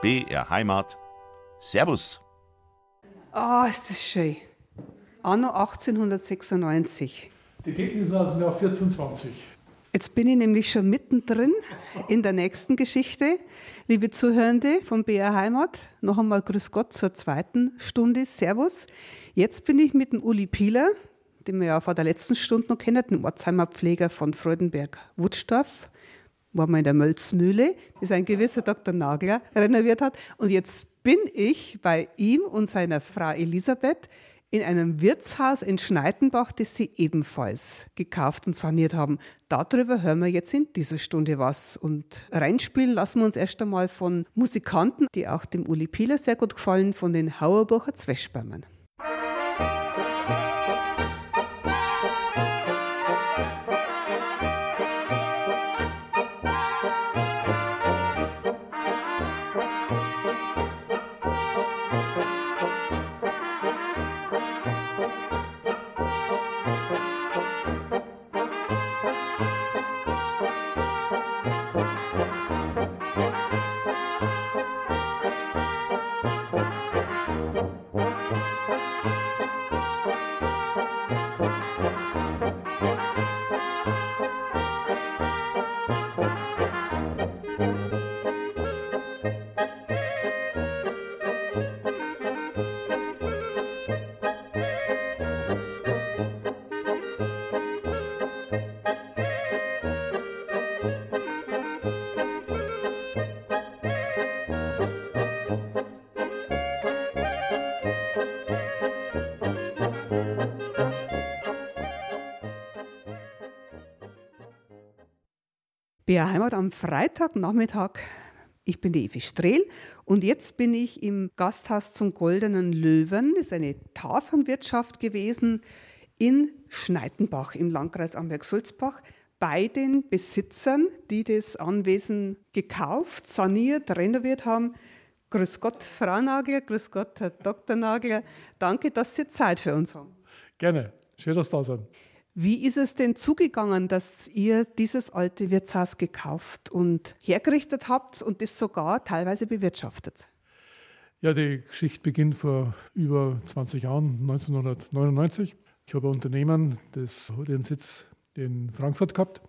BR Heimat. Servus. Ah, oh, ist das schön. Anno 1896. Die Decken sind aus dem Jahr 1420. Jetzt bin ich nämlich schon mittendrin in der nächsten Geschichte. Liebe Zuhörende von BR Heimat, noch einmal Grüß Gott zur zweiten Stunde. Servus. Jetzt bin ich mit dem Uli Pieler, den wir ja vor der letzten Stunde noch kennen, dem Ortsheimer Pfleger von Freudenberg-Wutstorf war mal in der Mölzmühle, das ein gewisser Dr. Nagler renoviert hat. Und jetzt bin ich bei ihm und seiner Frau Elisabeth in einem Wirtshaus in Schneidenbach, das sie ebenfalls gekauft und saniert haben. Darüber hören wir jetzt in dieser Stunde was. Und reinspielen lassen wir uns erst einmal von Musikanten, die auch dem Uli Pieler sehr gut gefallen, von den Hauerbacher Zwetschbäumen. Bye. BR Heimat am Freitagnachmittag. Ich bin die Evi Strehl und jetzt bin ich im Gasthaus zum Goldenen Löwen. Das ist eine Tafelwirtschaft gewesen in Schneidenbach im Landkreis Amberg-Sulzbach bei den Besitzern, die das Anwesen gekauft, saniert, renoviert haben. Grüß Gott, Frau Nagler, grüß Gott, Herr Dr. Nagler. Danke, dass Sie Zeit für uns haben. Gerne, schön, dass Sie da sind. Wie ist es denn zugegangen, dass ihr dieses alte Wirtshaus gekauft und hergerichtet habt und das sogar teilweise bewirtschaftet? Ja, die Geschichte beginnt vor über 20 Jahren, 1999. Ich habe ein Unternehmen, das den Sitz in Frankfurt gehabt.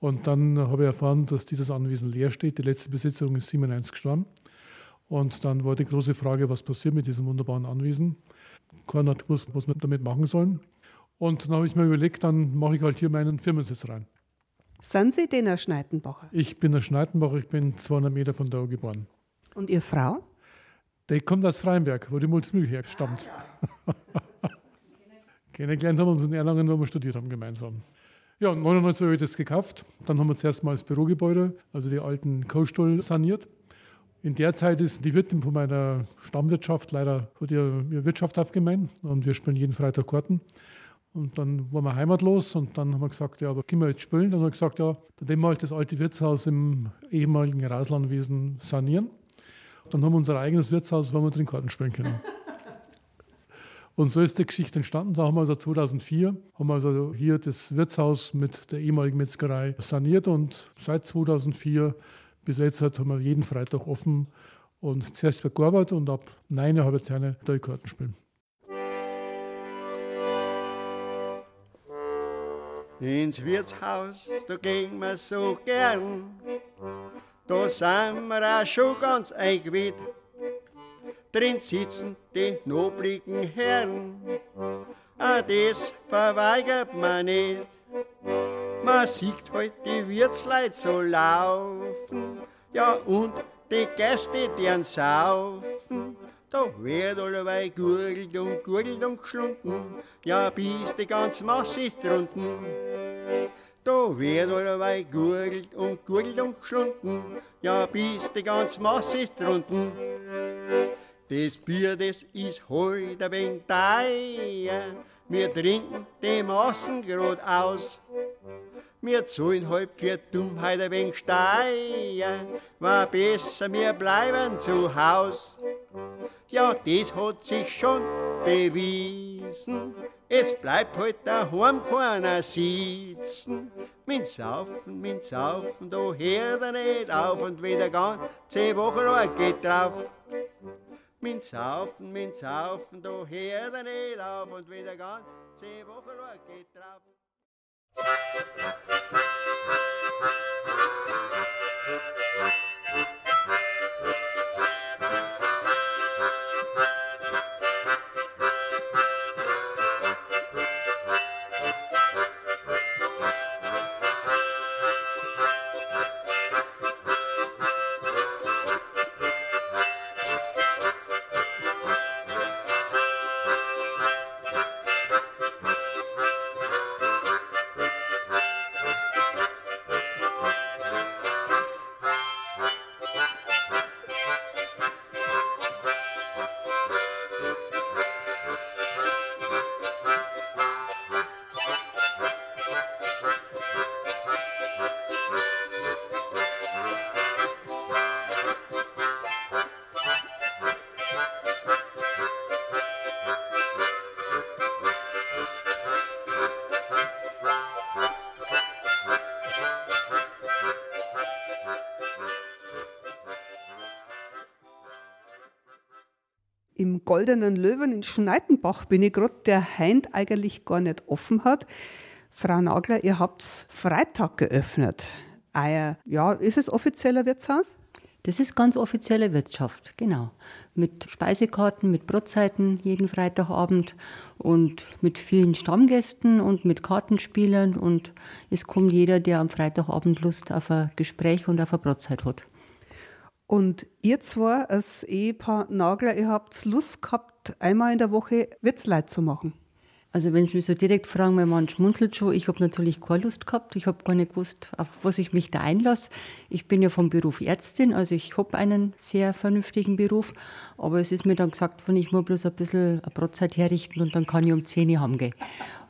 Und dann habe ich erfahren, dass dieses Anwesen leer steht. Die letzte Besitzerin ist 97 gestorben. Und dann war die große Frage, was passiert mit diesem wunderbaren Anwesen. Keiner hat gewusst, was wir damit machen sollen. Und dann habe ich mir überlegt, dann mache ich halt hier meinen Firmensitz rein. Sind Sie denn ein Schneidenbacher? Ich bin ein Schneidenbacher, ich bin 200 Meter von da geboren. Und Ihre Frau? Die kommt aus Freienberg, wo die Mulzmühl herstammt. Kennengelernt haben wir uns in Erlangen, wo wir studiert haben gemeinsam. Ja, 1999 habe ich das gekauft. Dann haben wir zuerst mal das Bürogebäude, also die alten Kohlstuhl saniert. In der Zeit ist die Wirtin von meiner Stammwirtschaft leider hat ihr, ihr Wirtschaft aufgemeint und wir spielen jeden Freitag Karten. Und dann waren wir heimatlos und dann haben wir gesagt, ja, aber können wir jetzt spielen? Dann haben wir gesagt, ja, dann werden wir halt das alte Wirtshaus im ehemaligen Rauslandwesen sanieren. Dann haben wir unser eigenes Wirtshaus, wo wir drin Karten spielen können. Und so ist die Geschichte entstanden. Da haben wir also 2004 haben wir also hier das Wirtshaus mit der ehemaligen Metzgerei saniert und seit 2004 bis jetzt haben wir jeden Freitag offen und zuerst für gearbeitet und ab 9 habe ich jetzt eine Karten spielen. Ins Wirtshaus, da gehen wir so gern. Da sind wir auch schon ganz eingeweht. Drin sitzen die nobligen Herren. Ah, das verweigert man nicht. Man sieht halt die Wirtsleit so laufen. Ja, und die Gäste, deren saufen. Da wird allerweil gurgelt und gurgelt und geschlunden, ja bis die ganze Masse ist drunten. Da wird allerweil gurgelt und gurgelt und geschlunden, ja bis die ganze Masse ist drunten. Das Bier, das ist heute ein wenig teuer, wir trinken die Massen grad aus. Wir zahlen halb für Dummheit ein wenig Steier, war besser, wir bleiben zu Haus. Ja, das hat sich schon bewiesen. Es bleibt halt daheim keiner sitzen. Mit Saufen, mit Saufen, da hört er nicht auf und wieder ganze Woche lang geht drauf. Mit Saufen, mit Saufen, da hört er nicht auf und wieder ganze Woche lang geht drauf. Goldenen Löwen in Schneidenbach bin ich gerade, der Heint eigentlich gar nicht offen hat. Frau Nagler, ihr habt Freitag geöffnet. Eier, ja, ist es offizieller Wirtshaus? Das ist ganz offizielle Wirtschaft, genau. Mit Speisekarten, mit Brotzeiten jeden Freitagabend und mit vielen Stammgästen und mit Kartenspielern. Und es kommt jeder, der am Freitagabend Lust auf ein Gespräch und auf eine Brotzeit hat. Und ihr zwar als Ehepaar Nagler, ihr habt Lust gehabt, einmal in der Woche Wirtsleit zu machen. Also wenn Sie mich so direkt fragen, mein Mann schmunzelt schon. Ich habe natürlich keine Lust gehabt. Ich habe gar nicht gewusst, auf was ich mich da einlasse. Ich bin ja vom Beruf Ärztin, also ich habe einen sehr vernünftigen Beruf. Aber es ist mir dann gesagt worden, ich muss bloß ein bisschen eine Brotzeit herrichten und dann kann ich um 10 Uhr heimgehen.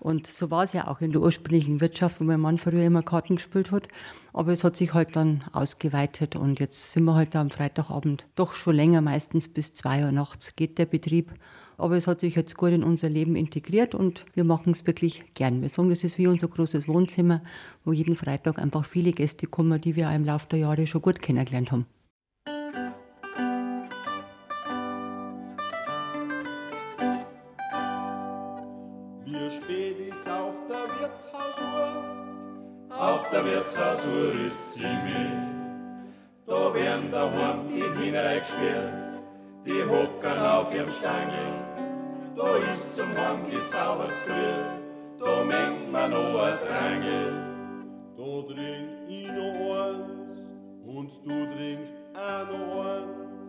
Und so war es ja auch in der ursprünglichen Wirtschaft, wo mein Mann früher immer Karten gespielt hat. Aber es hat sich halt dann ausgeweitet und jetzt sind wir halt da am Freitagabend doch schon länger, meistens bis 2 Uhr nachts geht der Betrieb. Aber es hat sich jetzt gut in unser Leben integriert und wir machen es wirklich gern. Wir sagen, das ist wie unser großes Wohnzimmer, wo jeden Freitag einfach viele Gäste kommen, die wir auch im Laufe der Jahre schon gut kennengelernt haben. Wirtshausuhr ist sie mit. Da werden daheim die Kinder gesperrt, die hocken auf ihrem Stangel da ist zum Heim gesaubert früh, da mengt man noch ein Drangel. Da trink ich noch eins und du trinkst auch noch eins,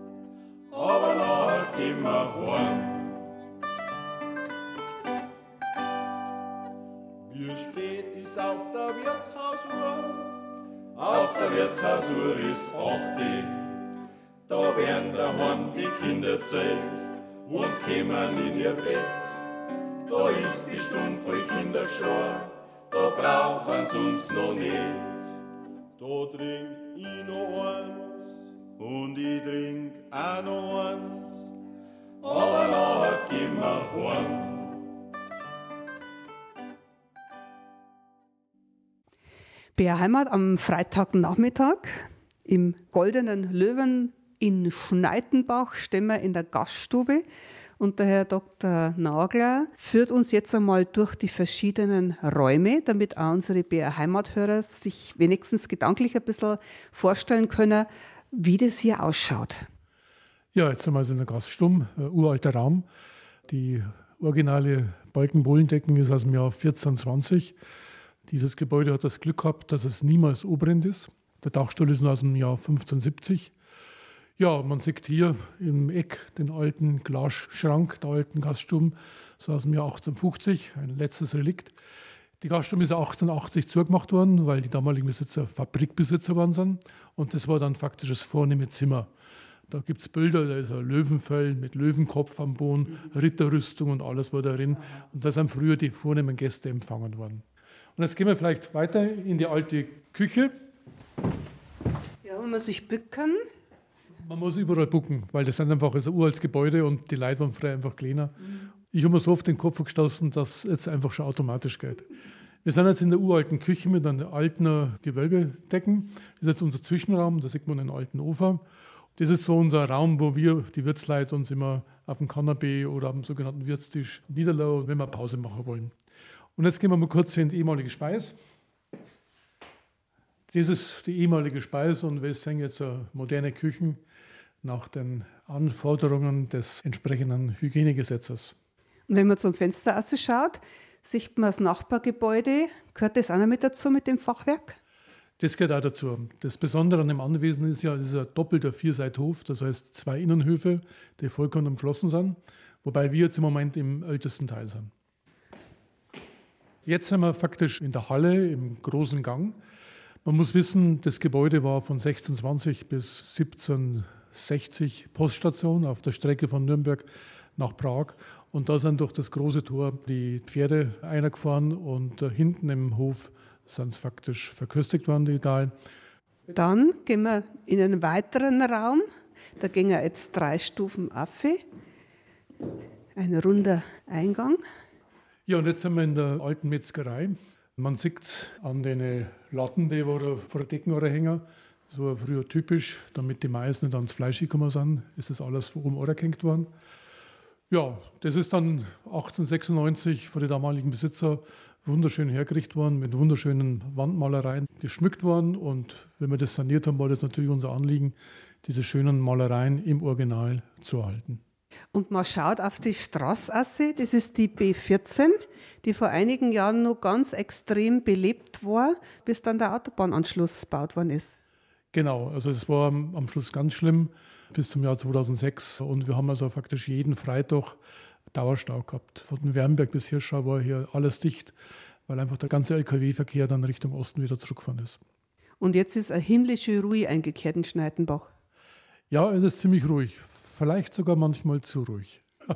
aber nachher gehen wir heim. Wie spät ist auf der Wirtshausuhr? Auf der Wirtshausuhr ist acht Da werden daheim die Kinder zählt und kämen in ihr Bett. Da ist die Stunde voll Kinder gestorben, da brauchen's uns noch nicht. Da trink ich noch eins und ich trink auch noch eins, aber nachher gehen wir heim. Bärheimat am Freitagnachmittag im Goldenen Löwen in Schneidenbach stehen wir in der Gaststube und der Herr Dr. Nagler führt uns jetzt einmal durch die verschiedenen Räume, damit auch unsere BR Heimathörer sich wenigstens gedanklich ein bisschen vorstellen können, wie das hier ausschaut. Ja, jetzt sind wir also in der Gaststube, ein uralter Raum. Die originale Balkenbohlendecken ist aus dem Jahr 1420. Dieses Gebäude hat das Glück gehabt, dass es niemals obrennt ist. Der Dachstuhl ist nur aus dem Jahr 1570. Ja, man sieht hier im Eck den alten Glasschrank der alten Gaststube, so aus dem Jahr 1850, ein letztes Relikt. Die Gaststube ist 1880 zugemacht worden, weil die damaligen Besitzer Fabrikbesitzer waren. Sind. Und das war dann faktisch das vornehme Zimmer. Da gibt es Bilder, da ist ein Löwenfell mit Löwenkopf am Boden, Ritterrüstung und alles war darin. Und da sind früher die vornehmen Gäste empfangen worden. Und jetzt gehen wir vielleicht weiter in die alte Küche. Ja, wenn man sich bücken, man muss überall gucken, weil das sind einfach ein uraltes Gebäude und die Leute waren früher einfach kleiner. Mhm. Ich habe mir so oft den Kopf gestoßen, dass es einfach schon automatisch geht. Wir sind jetzt in der uralten Küche mit einer alten Gewölbedecken. Das ist jetzt unser Zwischenraum, da sieht man einen alten Ofen. Das ist so unser Raum, wo wir, die Wirtsleute, uns immer auf dem Kanapee oder auf dem sogenannten Wirtstisch niederlassen, wenn wir Pause machen wollen. Und jetzt gehen wir mal kurz in die ehemalige Speis. Das ist die ehemalige Speis und wir sehen jetzt moderne Küchen nach den Anforderungen des entsprechenden Hygienegesetzes. Und wenn man zum Fenster schaut, sieht man das Nachbargebäude. Gehört das auch noch mit dazu mit dem Fachwerk? Das gehört auch dazu. Das Besondere an dem Anwesen ist ja, es ist ein doppelter Vierseithof, das heißt zwei Innenhöfe, die vollkommen umschlossen sind, wobei wir jetzt im Moment im ältesten Teil sind. Jetzt sind wir faktisch in der Halle im großen Gang. Man muss wissen, das Gebäude war von 1620 bis 1760 Poststation auf der Strecke von Nürnberg nach Prag. Und da sind durch das große Tor die Pferde eingefahren und äh, hinten im Hof sind es faktisch verköstigt worden, die Gallen. Dann gehen wir in einen weiteren Raum. Da gehen wir jetzt drei Stufen auf. Ein runder Eingang. Ja, und jetzt sind wir in der alten Metzgerei. Man sieht an den Latten, die vor der Decken hängen. Das war früher typisch, damit die Mais nicht ans Fleisch gekommen sind, ist das alles vor oben gehängt worden. Ja, das ist dann 1896 von den damaligen Besitzer wunderschön hergerichtet worden, mit wunderschönen Wandmalereien geschmückt worden. Und wenn wir das saniert haben, war das natürlich unser Anliegen, diese schönen Malereien im Original zu erhalten. Und man schaut auf die Straßasse, das ist die B14, die vor einigen Jahren noch ganz extrem belebt war, bis dann der Autobahnanschluss gebaut worden ist. Genau, also es war am Schluss ganz schlimm bis zum Jahr 2006 und wir haben also faktisch jeden Freitag Dauerstau gehabt. Von Wernberg bis Hirschau war hier alles dicht, weil einfach der ganze Lkw-Verkehr dann Richtung Osten wieder zurückgefahren ist. Und jetzt ist eine himmlische Ruhe eingekehrt in Schneidenbach. Ja, es ist ziemlich ruhig. Vielleicht sogar manchmal zu ruhig.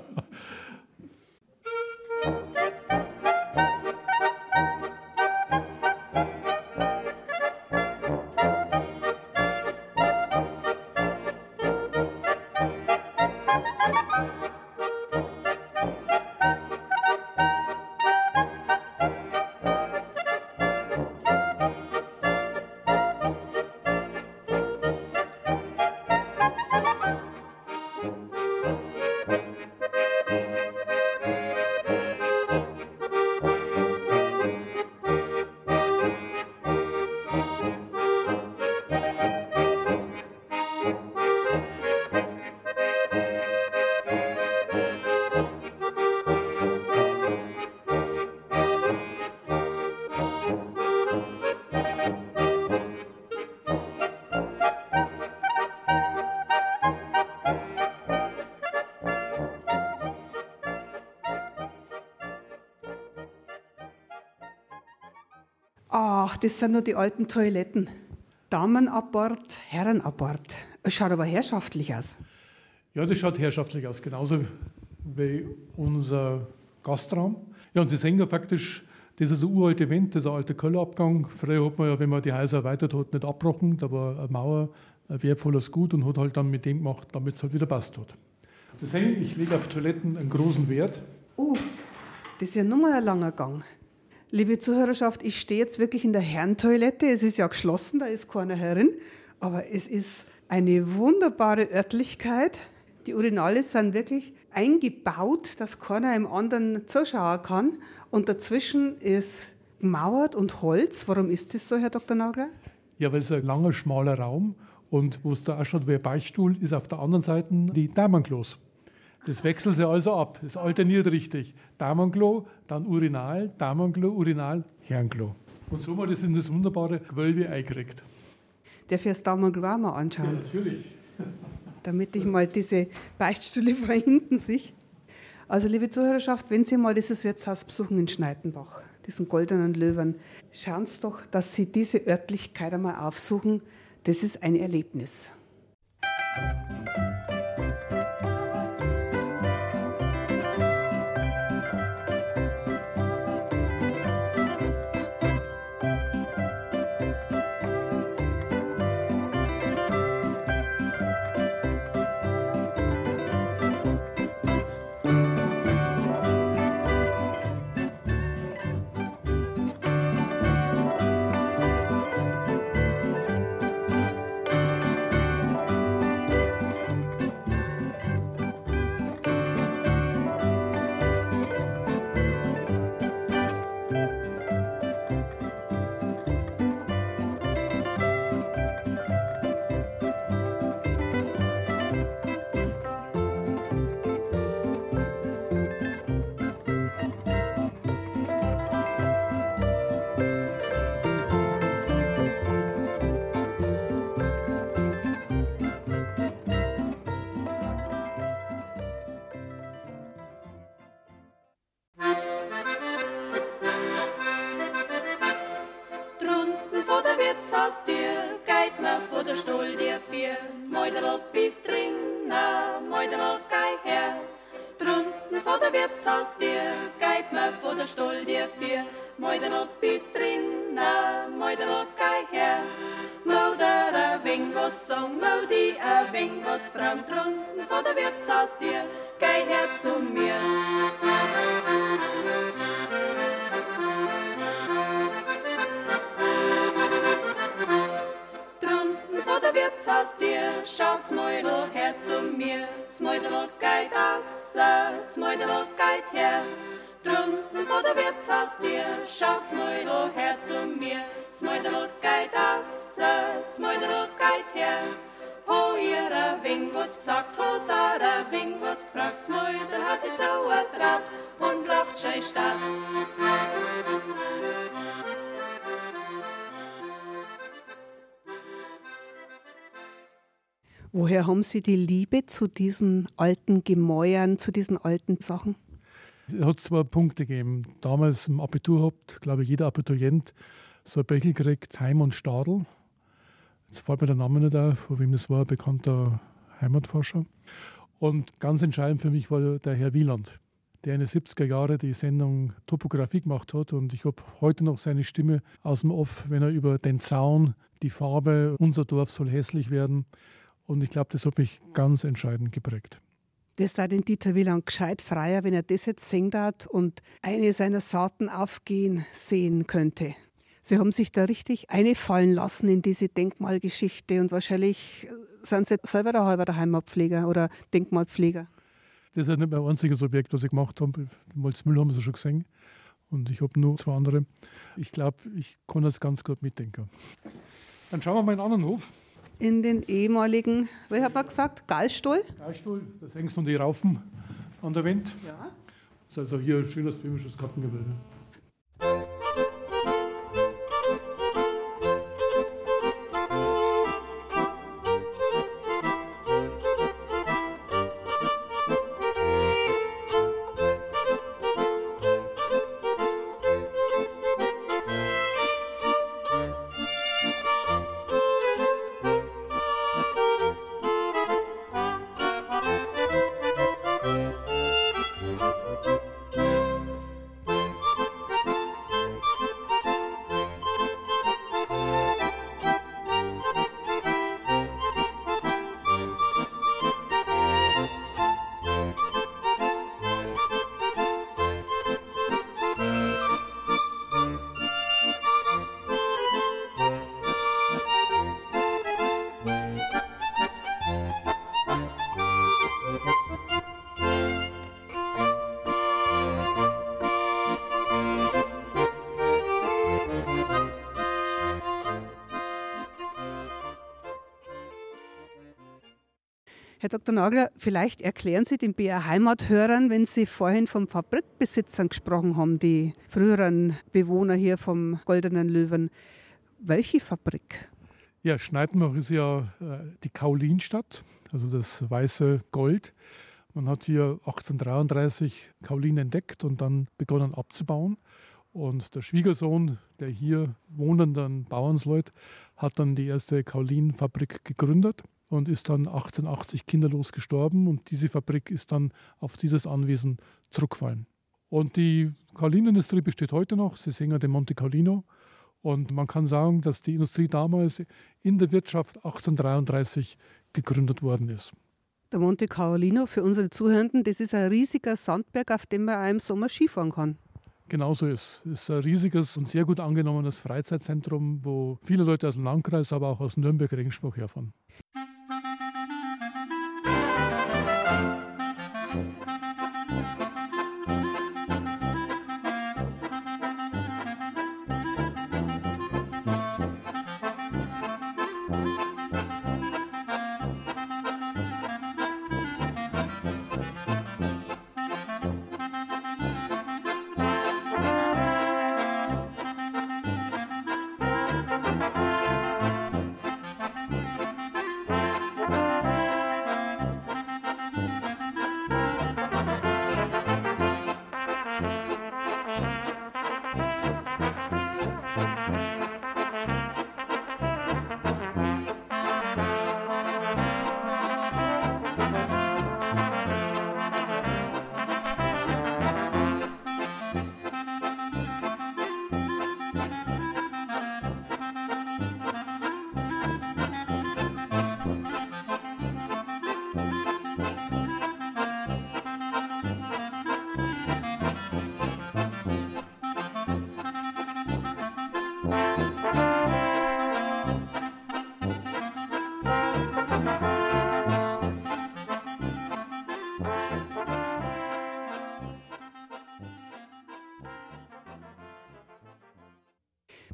Ach, das sind nur die alten Toiletten. Damenabbord, Herrenabbord. Es schaut aber herrschaftlich aus. Ja, das schaut herrschaftlich aus, genauso wie unser Gastraum. Ja, und Sie sehen ja faktisch, das ist ein uralter Wind, das ist ein alter Kellerabgang. Früher hat man ja, wenn man die Häuser erweitert hat, nicht abgebrochen. Da war eine Mauer ein wertvolles Gut und hat halt dann mit dem gemacht, damit es halt wieder passt hat. Sie sehen, ich lege auf Toiletten einen großen Wert. Oh, das ist ja nochmal ein langer Gang. Liebe Zuhörerschaft, ich stehe jetzt wirklich in der Herrentoilette. Es ist ja geschlossen, da ist keiner herin. Aber es ist eine wunderbare Örtlichkeit. Die Urinale sind wirklich eingebaut, dass keiner im anderen zuschauen kann. Und dazwischen ist gemauert und Holz. Warum ist das so, Herr Dr. Nagler? Ja, weil es ein langer, schmaler Raum und wo es da ausschaut wie ein Beichtstuhl, ist auf der anderen Seite die Damenklos. Das wechselt sich also ab. Das alterniert richtig. Damenklo, dann Urinal, Damenklo, Urinal, Herrenklo. Und so haben wir das in das wunderbare Gewölbe eingekriegt. Darf ich das Damenklo auch mal anschauen? Ja, natürlich. Damit ich mal diese Beichtstühle von hinten sehe. Also, liebe Zuhörerschaft, wenn Sie mal dieses Wirtshaus besuchen in Schneidenbach, diesen goldenen Löwen, schauen Sie doch, dass Sie diese Örtlichkeit einmal aufsuchen. Das ist ein Erlebnis. Wirtshaus dir, geht mir vor der Stuhl dir vier. Meuderl bist drin, Meuderl gei her. Drunten vor der Wirtshaus dir, geht mir vor der Stuhl dir vier. Meuderl bist drin, Meuderl gei her. Moeder a wing was song, Modi a wing was Frau drunten vor der Wirtshaus dir, gei her zu mir. Wirtshaus dir, schaut's Mäudel her zu mir. Smäudel geht aus, Smäudel geht her. Drunten vor der Wirtshaus dir, schaut's Mäudel her zu mir. Smäudel geht aus, Smäudel geht her. Ho ihr a Wing was gesagt, ho Sarah Wing was gefragt, Smäudel hat sich so ertrat und lacht schei statt. Woher haben Sie die Liebe zu diesen alten Gemäuern, zu diesen alten Sachen? Es hat zwei Punkte gegeben. Damals im Abitur hat, glaube ich, jeder Abiturient so ein Bechel gekriegt, Heim und Stadel. Jetzt fällt mir der Name nicht auf, von wem das war, ein bekannter Heimatforscher. Und ganz entscheidend für mich war der Herr Wieland, der in den 70er Jahren die Sendung Topografie gemacht hat. Und ich habe heute noch seine Stimme aus dem Off, wenn er über den Zaun, die Farbe, unser Dorf soll hässlich werden, und ich glaube, das hat mich ganz entscheidend geprägt. Das da den Dieter Wieland gescheit freier, wenn er das jetzt singt hat und eine seiner Saaten aufgehen sehen könnte. Sie haben sich da richtig einfallen lassen in diese Denkmalgeschichte und wahrscheinlich sind Sie selber der halber der Heimatpfleger oder Denkmalpfleger. Das ist nicht mein einziges Objekt, was ich gemacht habe. Malzmüll haben Sie schon gesehen und ich habe nur zwei andere. Ich glaube, ich kann das ganz gut mitdenken. Dann schauen wir mal in einen anderen Hof in den ehemaligen, wie hat man gesagt, Gallstuhl? Gallstuhl, da hängst du die Raufen an der Wand. Ja. Das ist also hier ein schönes böhmisches Gartengebilde. Dr. Nagler, vielleicht erklären Sie den BR Heimathörern, wenn Sie vorhin von Fabrikbesitzern gesprochen haben, die früheren Bewohner hier vom Goldenen Löwen. Welche Fabrik? Ja, Schneidenbach ist ja äh, die Kaulinstadt, also das weiße Gold. Man hat hier 1833 Kaolin entdeckt und dann begonnen abzubauen. Und der Schwiegersohn der hier wohnenden Bauernsleut hat dann die erste Kaulinfabrik gegründet und ist dann 1880 kinderlos gestorben und diese Fabrik ist dann auf dieses Anwesen zurückgefallen. Und die Kaulinindustrie besteht heute noch, Sie ja den Monte Caulino und man kann sagen, dass die Industrie damals in der Wirtschaft 1833 gegründet worden ist. Der Monte Caolino für unsere Zuhörenden, das ist ein riesiger Sandberg, auf dem man im Sommer Skifahren kann. Genauso ist. Es ist ein riesiges und sehr gut angenommenes Freizeitzentrum, wo viele Leute aus dem Landkreis, aber auch aus Nürnberg Regensburg herfahren.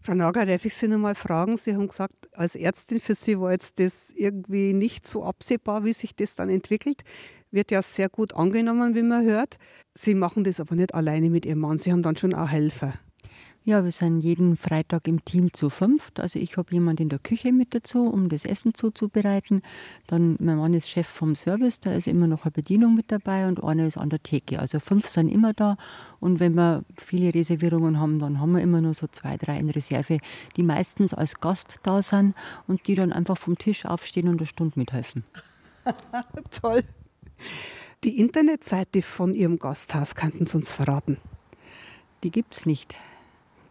Frau Nagler, darf ich Sie noch mal fragen? Sie haben gesagt, als Ärztin für Sie war jetzt das irgendwie nicht so absehbar, wie sich das dann entwickelt. Wird ja sehr gut angenommen, wie man hört. Sie machen das aber nicht alleine mit Ihrem Mann. Sie haben dann schon auch Helfer. Ja, wir sind jeden Freitag im Team zu fünft. Also ich habe jemanden in der Küche mit dazu, um das Essen zuzubereiten. Dann mein Mann ist Chef vom Service, da ist immer noch eine Bedienung mit dabei und einer ist an der Theke. Also fünf sind immer da. Und wenn wir viele Reservierungen haben, dann haben wir immer nur so zwei, drei in Reserve, die meistens als Gast da sind und die dann einfach vom Tisch aufstehen und eine Stunde mithelfen. Toll. Die Internetseite von Ihrem Gasthaus könnten Sie uns verraten. Die gibt es nicht.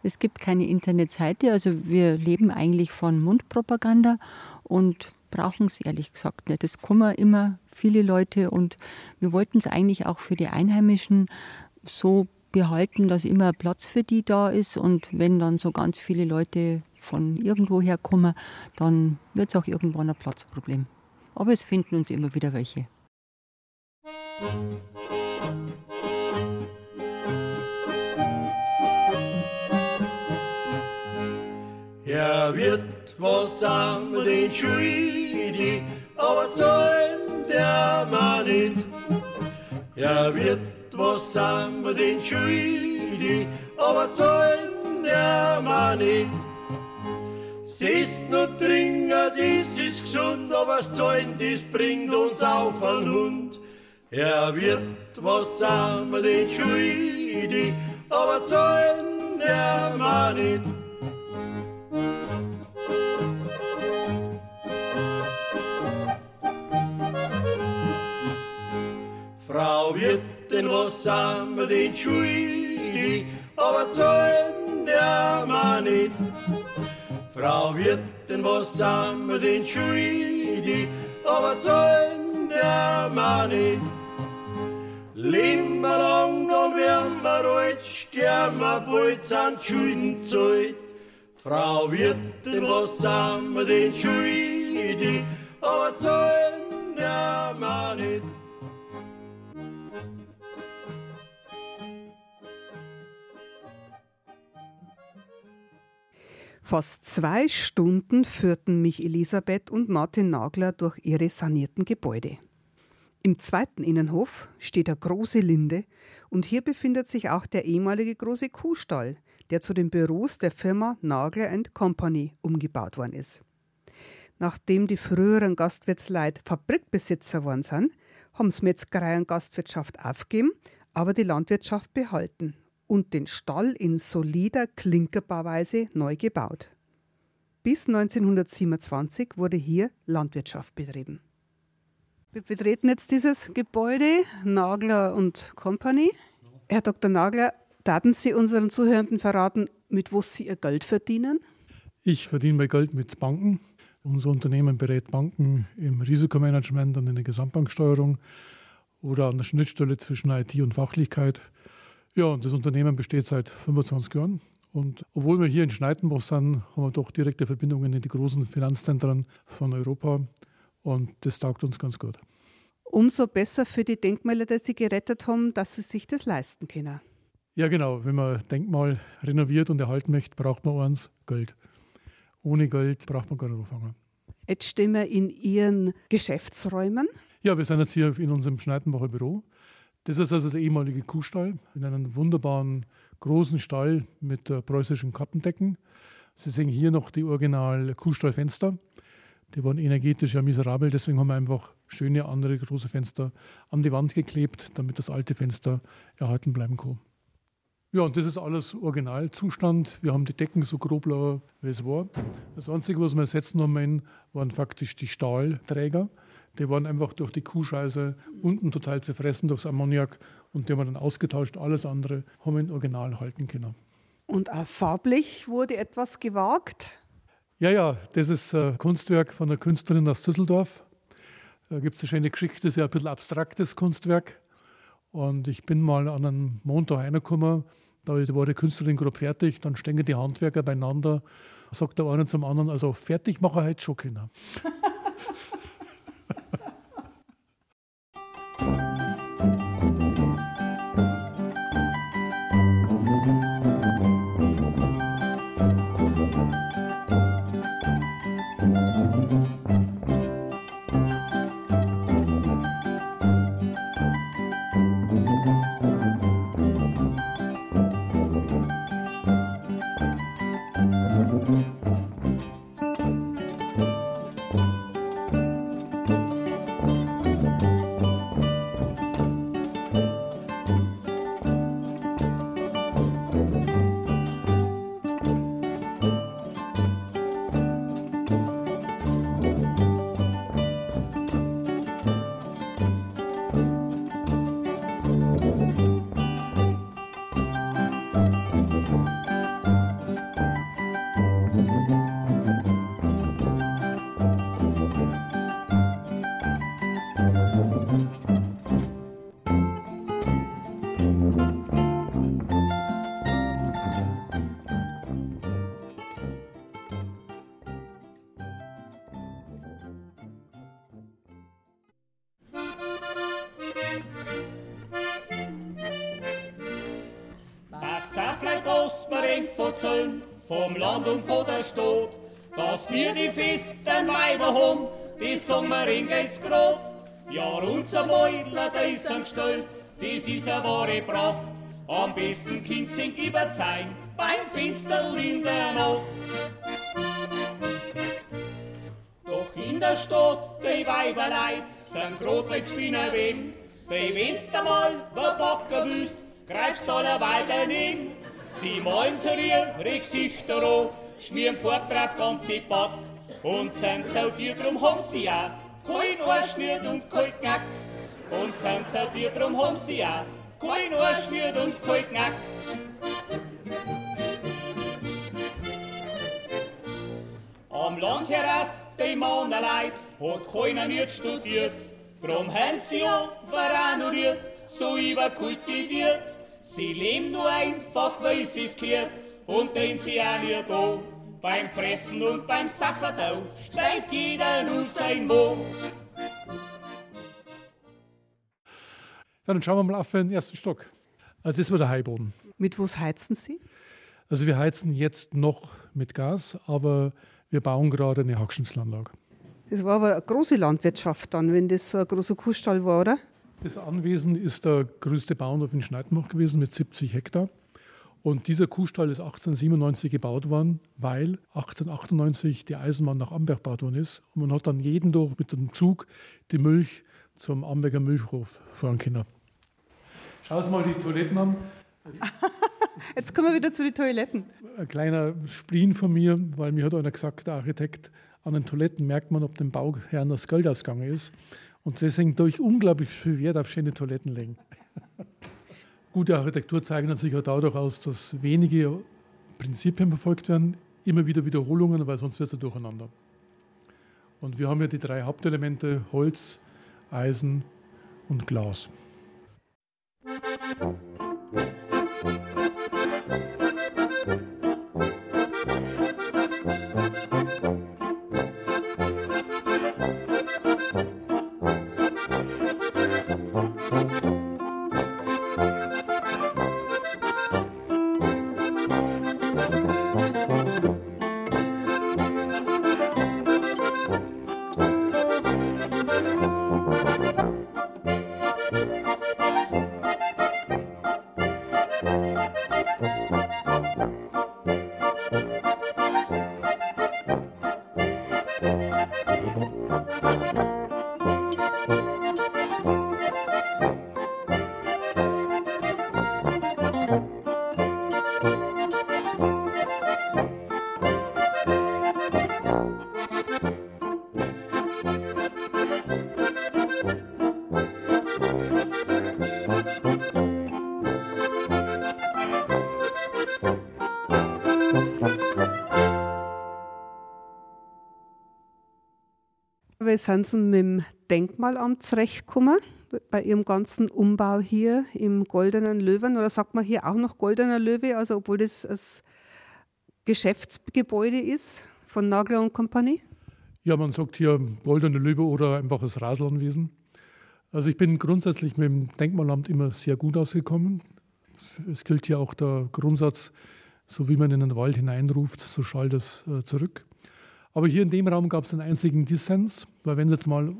Es gibt keine Internetseite, also wir leben eigentlich von Mundpropaganda und brauchen es ehrlich gesagt nicht. Es kommen immer viele Leute und wir wollten es eigentlich auch für die Einheimischen so behalten, dass immer Platz für die da ist und wenn dann so ganz viele Leute von irgendwo her kommen, dann wird es auch irgendwann ein Platzproblem. Aber es finden uns immer wieder welche. Er wird was wir den schuldig, aber zahlen der man nicht. Er wird was wir den schuldig, aber zahlen der man nicht. Sießt nur trinken, das ist gesund, aber das Zahlen, das bringt uns auf einen Hund. Er wird was wir den schuldig, aber zahlen der man nicht. Was sagen wir den schuldig, aber zahlen der Mann nicht. Frau Wirtin, was sagen wir den schuldig, aber zahlen der Mann nicht. Leben wir lang, dann werden wir alt, sterben wir bald, sind Schulden zahlt. Frau Wirtin, was sagen wir den schuldig, aber zahlen der Mann nicht. Fast zwei Stunden führten mich Elisabeth und Martin Nagler durch ihre sanierten Gebäude. Im zweiten Innenhof steht eine große Linde und hier befindet sich auch der ehemalige große Kuhstall, der zu den Büros der Firma Nagler Company umgebaut worden ist. Nachdem die früheren Gastwirtsleute Fabrikbesitzer worden sind, haben sie Metzgerei und Gastwirtschaft aufgegeben, aber die Landwirtschaft behalten und den Stall in solider Klinkerbauweise neu gebaut. Bis 1927 wurde hier Landwirtschaft betrieben. Wir betreten jetzt dieses Gebäude, Nagler und Company. Herr Dr. Nagler, daten Sie unseren Zuhörenden verraten, mit was Sie Ihr Geld verdienen? Ich verdiene mein Geld mit Banken. Unser Unternehmen berät Banken im Risikomanagement und in der Gesamtbanksteuerung oder an der Schnittstelle zwischen IT und Fachlichkeit. Ja, und das Unternehmen besteht seit 25 Jahren. Und obwohl wir hier in Schneidenbach sind, haben wir doch direkte Verbindungen in die großen Finanzzentren von Europa. Und das taugt uns ganz gut. Umso besser für die Denkmäler, die Sie gerettet haben, dass Sie sich das leisten können. Ja, genau. Wenn man Denkmal renoviert und erhalten möchte, braucht man eins Geld. Ohne Geld braucht man gar nicht anfangen. Jetzt stehen wir in Ihren Geschäftsräumen. Ja, wir sind jetzt hier in unserem Schneidenbacher Büro. Das ist also der ehemalige Kuhstall in einem wunderbaren großen Stall mit äh, preußischen Kappendecken. Sie sehen hier noch die original Kuhstallfenster. Die waren energetisch ja miserabel, deswegen haben wir einfach schöne andere große Fenster an die Wand geklebt, damit das alte Fenster erhalten bleiben kann. Ja, und das ist alles Originalzustand. Wir haben die Decken so groblau, wie es war. Das Einzige, was wir ersetzen haben, waren faktisch die Stahlträger. Die waren einfach durch die Kuhscheiße unten total zerfressen durchs Ammoniak und die haben wir dann ausgetauscht. Alles andere haben wir in Original halten können. Und auch farblich wurde etwas gewagt. Ja, ja, das ist ein Kunstwerk von einer Künstlerin aus Düsseldorf. Da gibt es eine schöne Geschichte, das ist ja ein bisschen abstraktes Kunstwerk. Und ich bin mal an einem Montag reingekommen, Da war die Künstlerin gerade fertig, dann stehen die Handwerker beieinander, sagt der eine zum anderen, also fertig machen wir heute schon können. Vom Land und von der Stadt, dass wir die festen Weiber haben, die wir in grad. Ja, unser Mäuler, der ist angestellt, das ist eine wahre Pracht. Am besten Kind sind überzeugen, beim Fenster in der Nacht. Doch in der Stadt, die Weiberleid, sind grad mit Spinnenweben, die wenn's mal was backen willst, greifst alle weiter hin. Sie malen zu dir ihre an, schmieren Farbe drauf ganze Back und sind so dir drum haben sie auch kein Arschniert und kein Knack. Und sind so dir drum haben sie auch kein Arschniert und kein Knack. Am Land heraus, die Manneleit, hat keiner nicht studiert. Drum haben sie auch veranuriert, so überkultiviert. Sie leben nur einfach, weil sie es gehört und den sie auch nicht da. Beim Fressen und beim Safferdau steigt jeder nur sein Mo. Dann schauen wir mal auf den ersten Stock. Also das war der Heiboden. Mit was heizen Sie? Also wir heizen jetzt noch mit Gas, aber wir bauen gerade eine Hackschnitzlanlage. Das war aber eine große Landwirtschaft dann, wenn das so ein großer Kuhstall war, oder? Das Anwesen ist der größte Bauernhof in Schneidmach gewesen mit 70 Hektar. Und dieser Kuhstall ist 1897 gebaut worden, weil 1898 die Eisenbahn nach Amberg gebaut worden ist. Und man hat dann jeden Tag mit dem Zug die Milch zum Amberger Milchhof fahren können. Schau uns mal die Toiletten an. Jetzt kommen wir wieder zu den Toiletten. Ein kleiner Spleen von mir, weil mir hat einer gesagt, der Architekt, an den Toiletten merkt man, ob dem Bauherrn das Geld ausgegangen ist. Und deswegen tue ich unglaublich viel Wert auf schöne Toiletten legen. Gute Architektur zeichnet sich ja dadurch aus, dass wenige Prinzipien verfolgt werden, immer wieder Wiederholungen, weil sonst wird es ja durcheinander. Und wir haben ja die drei Hauptelemente Holz, Eisen und Glas. Sind sie mit dem Denkmalamt zurechtgekommen. bei Ihrem ganzen Umbau hier im Goldenen Löwen? Oder sagt man hier auch noch Goldener Löwe, also obwohl das das Geschäftsgebäude ist von Nagler und Kompanie? Ja, man sagt hier Goldene Löwe oder einfach das Raslanwesen. Also ich bin grundsätzlich mit dem Denkmalamt immer sehr gut ausgekommen. Es gilt hier auch der Grundsatz, so wie man in den Wald hineinruft, so schallt es äh, zurück. Aber hier in dem Raum gab es einen einzigen Dissens, weil wenn Sie jetzt mal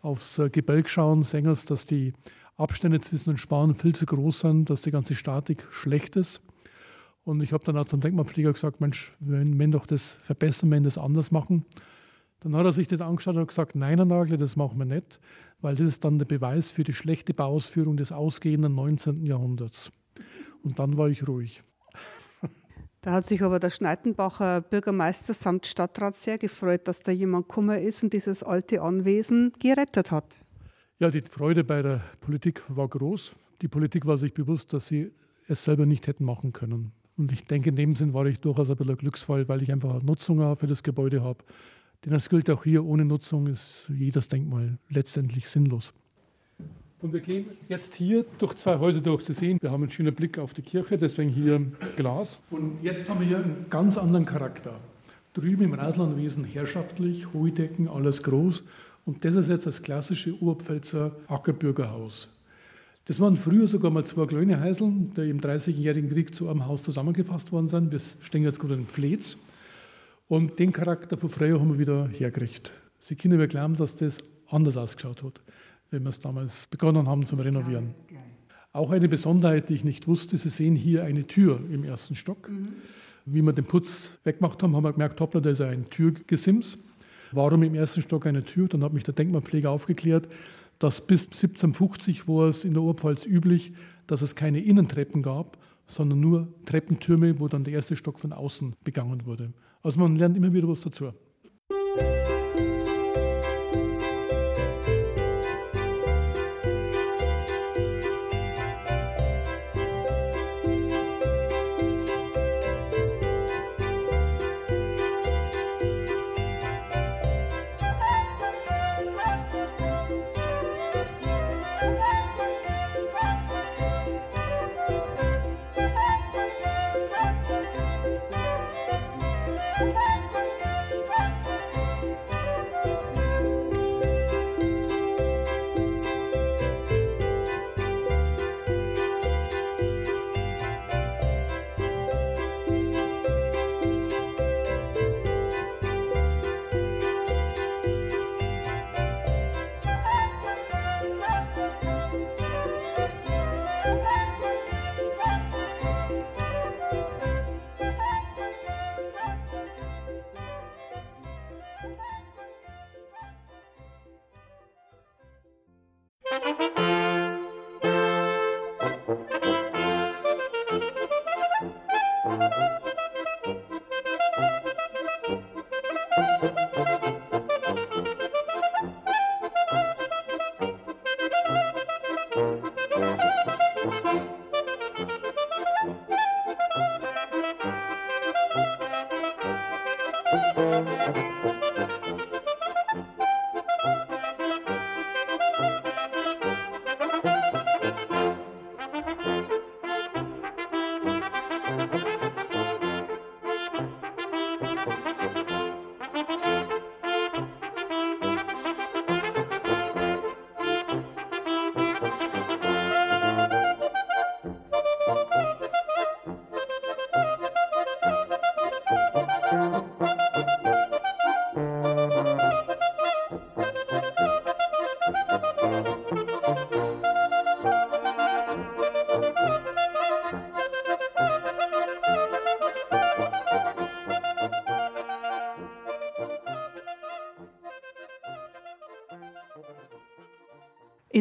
aufs äh, Gebälk schauen, sehen Sie, dass die Abstände zwischen den Sparren viel zu groß sind, dass die ganze Statik schlecht ist. Und ich habe dann auch zum Denkmalpfleger gesagt, Mensch, wenn, wenn doch das verbessern, wenn das anders machen. Dann hat er sich das angeschaut und gesagt, nein, Herr Nagel, das machen wir nicht, weil das ist dann der Beweis für die schlechte Bauausführung des ausgehenden 19. Jahrhunderts. Und dann war ich ruhig. Da hat sich aber der Schneidenbacher Bürgermeister samt Stadtrat sehr gefreut, dass da jemand gekommen ist und dieses alte Anwesen gerettet hat. Ja, die Freude bei der Politik war groß. Die Politik war sich bewusst, dass sie es selber nicht hätten machen können. Und ich denke, in dem Sinn war ich durchaus ein bisschen ein Glücksfall, weil ich einfach Nutzung für das Gebäude habe. Denn das gilt auch hier, ohne Nutzung ist jedes Denkmal letztendlich sinnlos. Und wir gehen jetzt hier durch zwei Häuser durch. Sie sehen, wir haben einen schönen Blick auf die Kirche, deswegen hier Glas. Und jetzt haben wir hier einen ganz anderen Charakter. Drüben im Raslandwesen herrschaftlich, hohe Decken, alles groß. Und das ist jetzt das klassische Urpfälzer Ackerbürgerhaus. Das waren früher sogar mal zwei kleine Häuseln, die im 30-jährigen Krieg zu einem Haus zusammengefasst worden sind. Wir stehen jetzt gerade in Flez. Und den Charakter von früher haben wir wieder hergekriegt. Sie können mir glauben, dass das anders ausgeschaut hat, wenn wir es damals begonnen haben zu Renovieren. Auch eine Besonderheit, die ich nicht wusste, Sie sehen hier eine Tür im ersten Stock. Mhm. Wie wir den Putz weggemacht haben, haben wir gemerkt, hoppla, da ist ein Türgesims. Warum im ersten Stock eine Tür? Dann hat mich der Denkmalpfleger aufgeklärt, dass bis 1750 war es in der Oberpfalz üblich, dass es keine Innentreppen gab, sondern nur Treppentürme, wo dann der erste Stock von außen begangen wurde. Also man lernt immer wieder was dazu.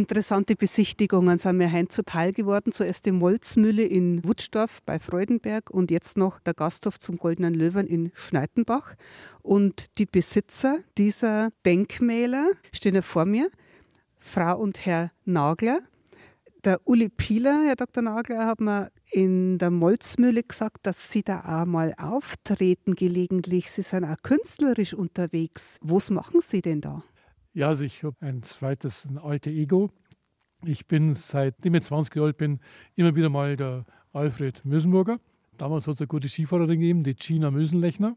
Interessante Besichtigungen sind mir heim zuteil geworden. Zuerst die Molzmühle in Wutschdorf bei Freudenberg und jetzt noch der Gasthof zum Goldenen Löwen in Schneidenbach. Und die Besitzer dieser Denkmäler stehen ja vor mir, Frau und Herr Nagler. Der Uli Pieler, Herr Dr. Nagler, hat mir in der Molzmühle gesagt, dass Sie da auch mal auftreten gelegentlich. Sie sind auch künstlerisch unterwegs. Was machen Sie denn da? Ja, also ich habe ein zweites, ein alter Ego. Ich bin, seitdem ich 20 Jahre alt bin, immer wieder mal der Alfred Mösenburger. Damals hat es eine gute Skifahrerin gegeben, die Gina Mösenlechner.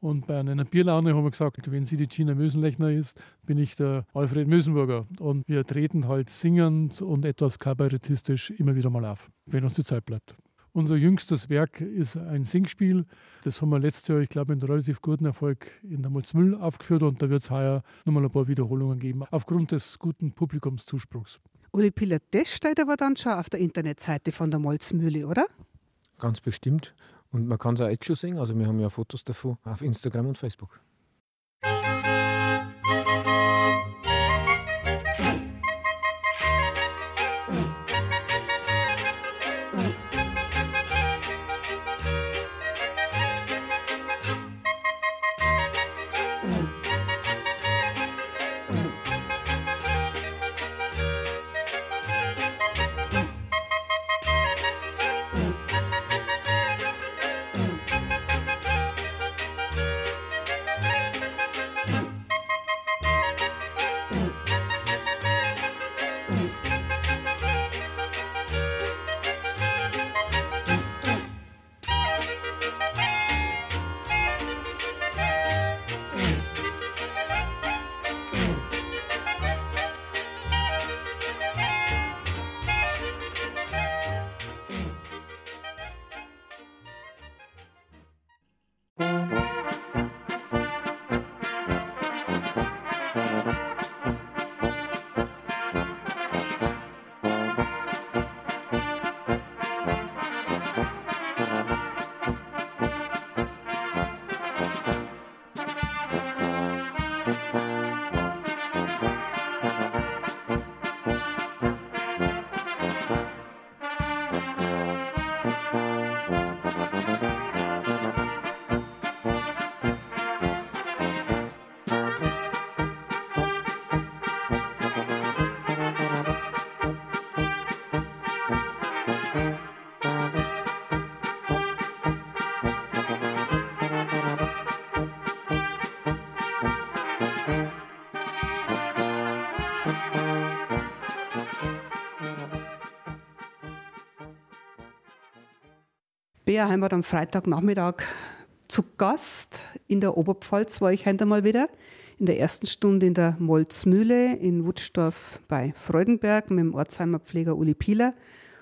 Und bei einer Bierlaune haben wir gesagt, wenn sie die Gina Mösenlechner ist, bin ich der Alfred Mösenburger. Und wir treten halt singend und etwas kabarettistisch immer wieder mal auf, wenn uns die Zeit bleibt. Unser jüngstes Werk ist ein Singspiel. Das haben wir letztes Jahr, ich glaube, mit relativ guten Erfolg in der Molzmüll aufgeführt und da wird es heuer nochmal ein paar Wiederholungen geben, aufgrund des guten Publikumszuspruchs. Uli Piller, das steht aber dann schon auf der Internetseite von der Molzmühle, oder? Ganz bestimmt. Und man kann es auch jetzt schon sehen. Also wir haben ja Fotos davon auf Instagram und Facebook. BR Heimat am Freitagnachmittag zu Gast. In der Oberpfalz war ich heute mal wieder. In der ersten Stunde in der Molzmühle in Wutschdorf bei Freudenberg mit dem Ortsheimer Pfleger Uli Pieler.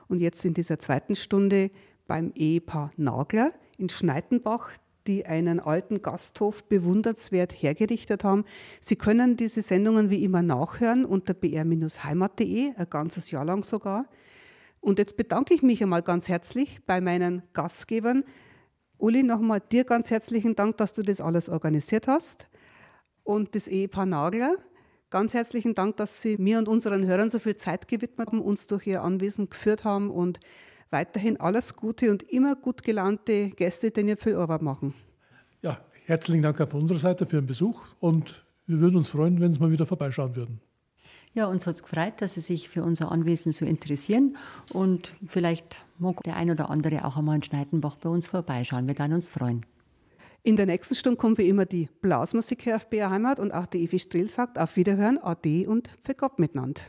Und jetzt in dieser zweiten Stunde beim Ehepaar Nagler in Schneitenbach, die einen alten Gasthof bewundernswert hergerichtet haben. Sie können diese Sendungen wie immer nachhören unter br-heimat.de, ein ganzes Jahr lang sogar. Und jetzt bedanke ich mich einmal ganz herzlich bei meinen Gastgebern. Uli, nochmal dir ganz herzlichen Dank, dass du das alles organisiert hast. Und das Ehepaar Nagler, ganz herzlichen Dank, dass Sie mir und unseren Hörern so viel Zeit gewidmet haben, uns durch Ihr Anwesen geführt haben und weiterhin alles Gute und immer gut gelaunte Gäste, die ihr viel Arbeit machen. Ja, herzlichen Dank auf unserer Seite für den Besuch und wir würden uns freuen, wenn Sie mal wieder vorbeischauen würden. Ja, uns hat es gefreut, dass Sie sich für unser Anwesen so interessieren und vielleicht mag der ein oder andere auch einmal in Schneidenbach bei uns vorbeischauen. Wir dann uns freuen. In der nächsten Stunde kommt wie immer die Blasmusik her auf BR Heimat und auch die Evi Strill sagt auf Wiederhören, Ade und für Gott miteinander.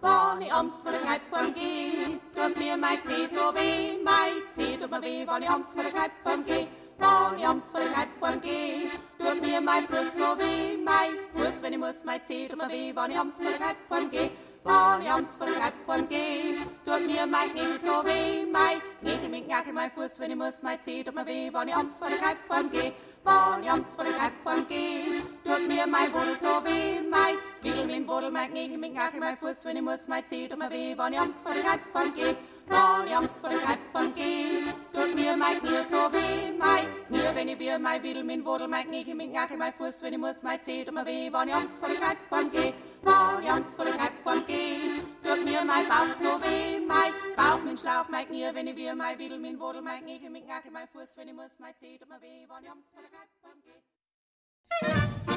Wann ich abends vor der Kneipe gehe, tut mir mein Zeh so weh, mein Zeh tut mir weh, wann ich abends vor der Kneipe gehe. Abends vor der Kneipe gehe, tut mir mein Fuß so weh, mein Fuß, wenn ich muss, mein Zeh tut mir weh, vor der Kneipe gehe. Wann ich abends vor der Kneipe gehe, tut mir mein Knächel so weh, mein Knächel mit Knackel, mein Fuß, wenn ich muss, mein Zeh tut mir weh, wann ich abends vor der Kneipe gehe. Wann ich abends vor der Kneipe gehe, tut mir mein Wodel so weh, mein Wickel mit Wodel, mein Knächel mit Knackel, mein Fuß, wenn ich muss, mein Zeh tut mir weh, wann ich abends vor der Kneipe gehe. Wann ich abends vor der Kneipe gehe, tut mir mein Knie so weh, mein Knie, wenn ich wie mein Wittel, mein Wodel, mein Knächel, mein Knackel, mein Fuß, wenn ich muss, mein Zeh tut mir weh, wann ich abends vor der Kneipe gehe. Wann ich abends vor der Kneipe gehe, tut mir mein Bauch so weh, mein Bauch, mein Schlauch, mein Knie, wenn ich wie mein Wittel, mein Wodel, mein Knächel, mein Knackel, mein Fuß, wenn ich muss, mein Zeh tut mir weh, wann ich abends vor der Kneipe gehe.